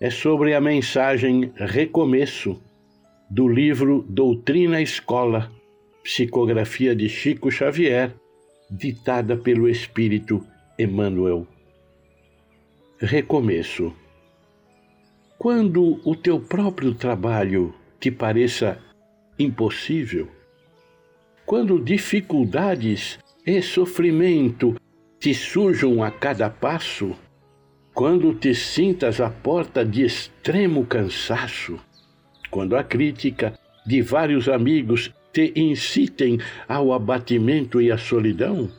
é sobre a mensagem Recomeço do livro Doutrina Escola, psicografia de Chico Xavier, ditada pelo Espírito Emmanuel. Recomeço. Quando o teu próprio trabalho te pareça impossível, quando dificuldades e sofrimento te surjam a cada passo, quando te sintas à porta de extremo cansaço, quando a crítica de vários amigos te incitem ao abatimento e à solidão,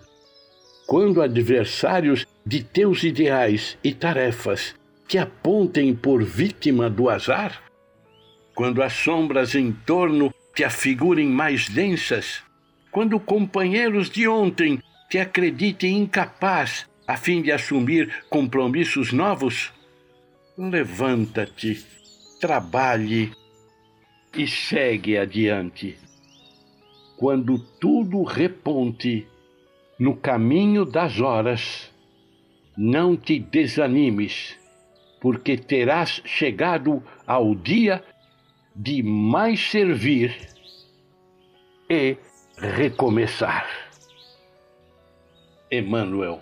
quando adversários de teus ideais e tarefas te apontem por vítima do azar, quando as sombras em torno te afigurem mais densas, quando companheiros de ontem te acreditem incapaz a fim de assumir compromissos novos? Levanta-te, trabalhe e segue adiante. Quando tudo reponte no caminho das horas, não te desanimes, porque terás chegado ao dia de mais servir e recomeçar. Emmanuel